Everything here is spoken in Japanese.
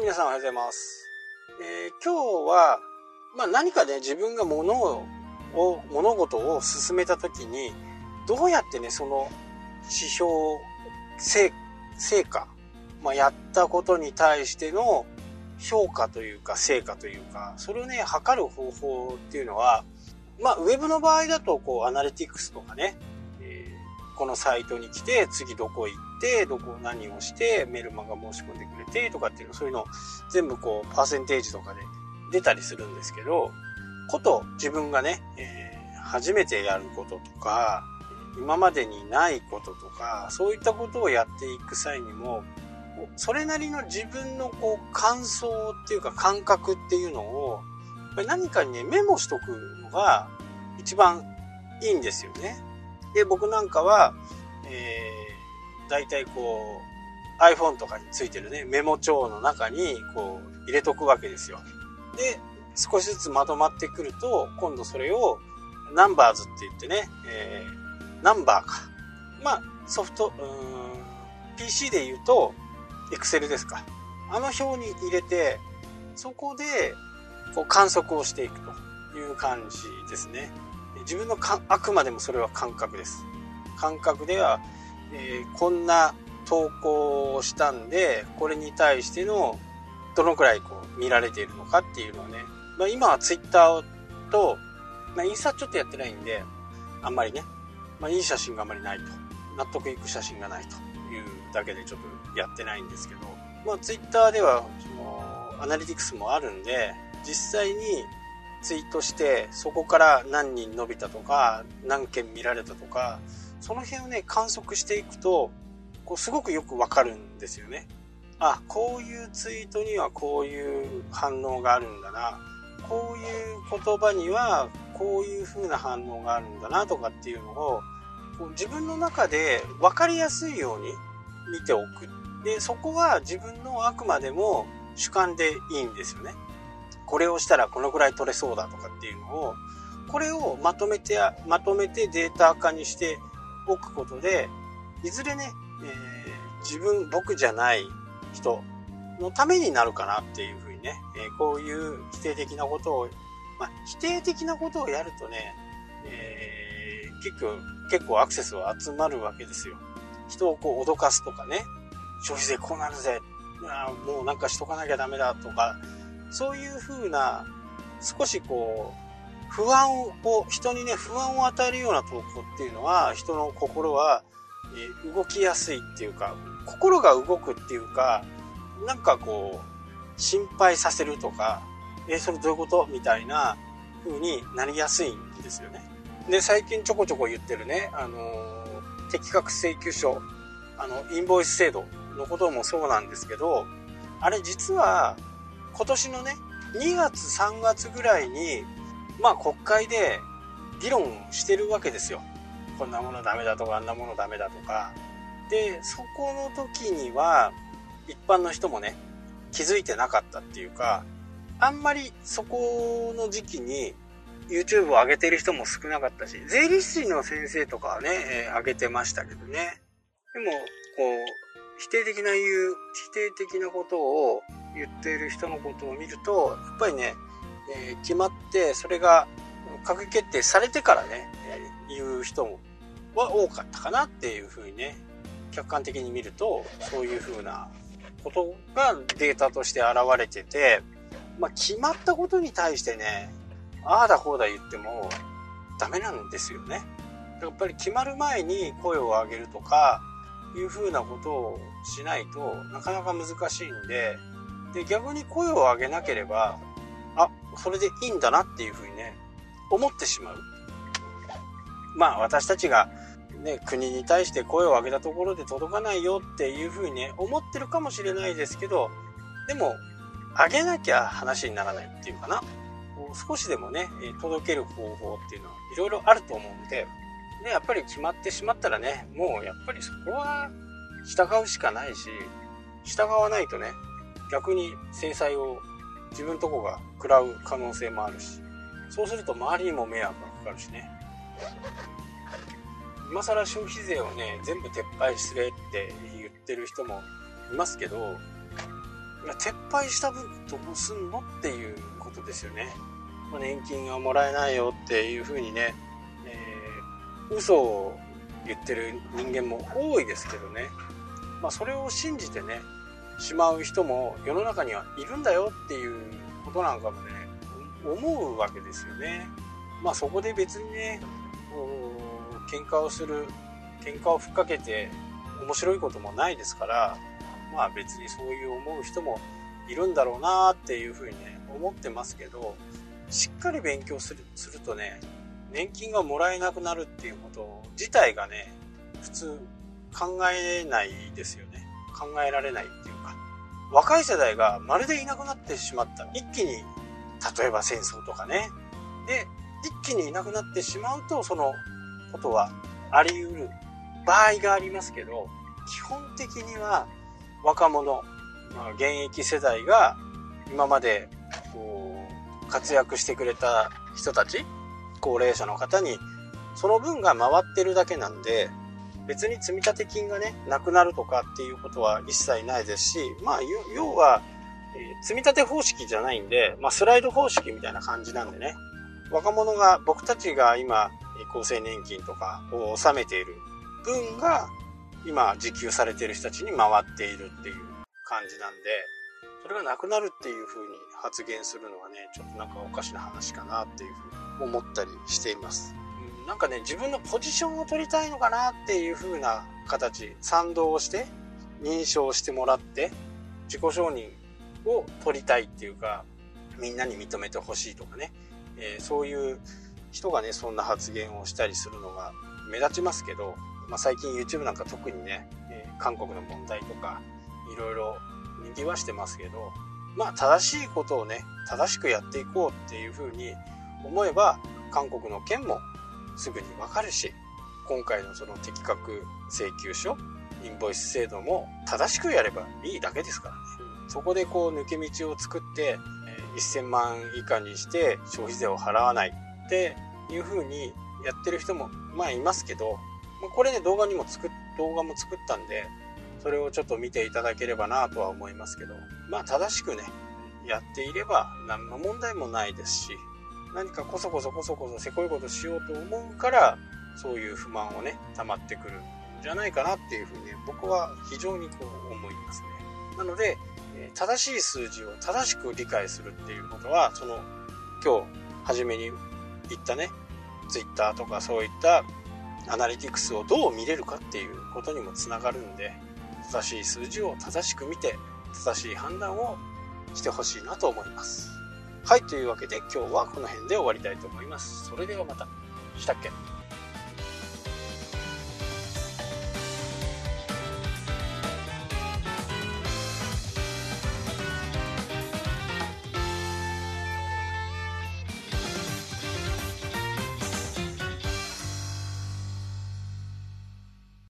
皆さんおはようございます。えー、今日は、まあ、何かね、自分が物を、物事を進めた時に、どうやってね、その指標、成成果、まあ、やったことに対しての評価というか、成果というか、それをね、測る方法っていうのは、まあ、ウェブの場合だと、こう、アナリティクスとかね、えー、このサイトに来て、次どこ行って、てどこ何をして、メルマガ申し込んでくれて、とかっていうの、そういうの全部こう、パーセンテージとかで出たりするんですけど、こと自分がね、えー、初めてやることとか、今までにないこととか、そういったことをやっていく際にも、それなりの自分のこう感想っていうか感覚っていうのをやっぱり、何かにね、メモしとくのが一番いいんですよね。で、僕なんかは、えー、大体こう、iPhone とかについてるね、メモ帳の中にこう入れとくわけですよ。で、少しずつまとまってくると、今度それをナンバーズって言ってね、えーナンバーか。まあ、ソフト、うん、PC で言うと、Excel ですか。あの表に入れて、そこで、こう観測をしていくという感じですね。自分のか、あくまでもそれは感覚です。感覚では、えー、こんな投稿をしたんで、これに対しての、どのくらいこう見られているのかっていうのをね、まあ、今は Twitter と、まあ、インスタちょっとやってないんで、あんまりね、まあ、いい写真があんまりないと。納得いく写真がないというだけでちょっとやってないんですけど、まあ、ツイッターでは、その、アナリティクスもあるんで、実際にツイートして、そこから何人伸びたとか、何件見られたとか、その辺をね、観測していくと、こう、すごくよくわかるんですよね。あ、こういうツイートにはこういう反応があるんだな。こういう言葉にはこういう風な反応があるんだなとかっていうのをこう自分の中で分かりやすいように見ておく。で、そこは自分のあくまでも主観でいいんですよね。これをしたらこのぐらい取れそうだとかっていうのを、これをまとめて、まとめてデータ化にしておくことで、いずれね、えー、自分、僕じゃない人のためになるかなっていうふうにね、えー、こういう否定的なことを、まあ、否定的なことをやるとね、えー、結構、結構アクセスは集まるわけですよ。人をこう脅かすとかね、消費税こうなるぜ、あもうなんかしとかなきゃダメだとか、そういう風な、少しこう、不安を、人にね、不安を与えるような投稿っていうのは、人の心は、え動きやすいっていうか、心が動くっていうか、なんかこう、心配させるとか、え、それどういうこと？みたいな風になりやすいんですよね。で、最近ちょこちょこ言ってるね、あのー、適格請求書、あの、インボイス制度のこともそうなんですけど、あれ実は、今年のね、2月3月ぐらいに、まあ国会で議論してるわけですよ。こんなものダメだとか、あんなものダメだとか。で、そこの時には、一般の人もね、気づいてなかったっていうか、あんまりそこの時期に YouTube を上げてる人も少なかったし、税理士の先生とかはね、えー、上げてましたけどね。でも、こう、否定的な言う、否定的なことを言っている人のことを見ると、やっぱりね、え、決まって、それが閣議決定されてからね、えー、言う人もは多かったかなっていうふうにね、客観的に見ると、そういうふうなことがデータとして現れてて、まあ、決まったことに対してね、ああだこうだ言ってもダメなんですよね。やっぱり決まる前に声を上げるとか、いうふうなことをしないとなかなか難しいんで、で、逆に声を上げなければ、それでいいんだなっていうふうにね、思ってしまう。まあ私たちがね、国に対して声を上げたところで届かないよっていうふうにね、思ってるかもしれないですけど、でも、上げなきゃ話にならないっていうかな。少しでもね、届ける方法っていうのはいろいろあると思うんで、で、やっぱり決まってしまったらね、もうやっぱりそこは従うしかないし、従わないとね、逆に制裁を自分とこが食らう可能性もあるし、そうすると周りにも迷惑がかかるしね。今更消費税をね、全部撤廃すれって言ってる人もいますけど、撤廃した分どうすんのっていうことですよね。年金がもらえないよっていうふうにね、えー、嘘を言ってる人間も多いですけどね。まあ、それを信じてね、しまう人も世の中にはいるんだよっていうことなんかもね、思うわけですよね。まあそこで別にね、喧嘩をする、喧嘩をふっかけて面白いこともないですから、まあ別にそういう思う人もいるんだろうなっていうふうにね、思ってますけど、しっかり勉強するするとね、年金がもらえなくなるっていうこと自体がね、普通考えないですよね。考えられないっていう、若い世代がまるでいなくなってしまった。一気に、例えば戦争とかね。で、一気にいなくなってしまうと、そのことはあり得る場合がありますけど、基本的には若者、まあ、現役世代が今までこう活躍してくれた人たち、高齢者の方にその分が回ってるだけなんで、別に積立金がね、なくなるとかっていうことは一切ないですし、まあ、要は、えー、積立方式じゃないんで、まあ、スライド方式みたいな感じなんでね、若者が、僕たちが今、厚生年金とかを納めている分が、今、受給されている人たちに回っているっていう感じなんで、それがなくなるっていう風に発言するのはね、ちょっとなんかおかしな話かなっていうふうに思ったりしています。なんかね、自分のポジションを取りたいのかなっていう風な形、賛同をして、認証してもらって、自己承認を取りたいっていうか、みんなに認めてほしいとかね、えー、そういう人がね、そんな発言をしたりするのが目立ちますけど、まあ、最近 YouTube なんか特にね、えー、韓国の問題とか、いろいろ賑わしてますけど、まあ正しいことをね、正しくやっていこうっていうふうに思えば、韓国の件もすぐにわかるし、今回のその適格請求書、インボイス制度も正しくやればいいだけですからね。そこでこう抜け道を作って、1000万以下にして消費税を払わないっていう風にやってる人もまあいますけど、これね動画にも作っ、動画も作ったんで、それをちょっと見ていただければなとは思いますけど、まあ正しくね、やっていれば何の問題もないですし、何かこそこそこそこそせこいことしようと思うからそういう不満をね溜まってくるんじゃないかなっていうふうに、僕は非常にこう思いますね。なので正しい数字を正しく理解するっていうことはその今日初めに言ったね Twitter とかそういったアナリティクスをどう見れるかっていうことにもつながるんで正しい数字を正しく見て正しい判断をしてほしいなと思います。はい、というわけで今日はこの辺で終わりたいと思います。それではまた。したっけ？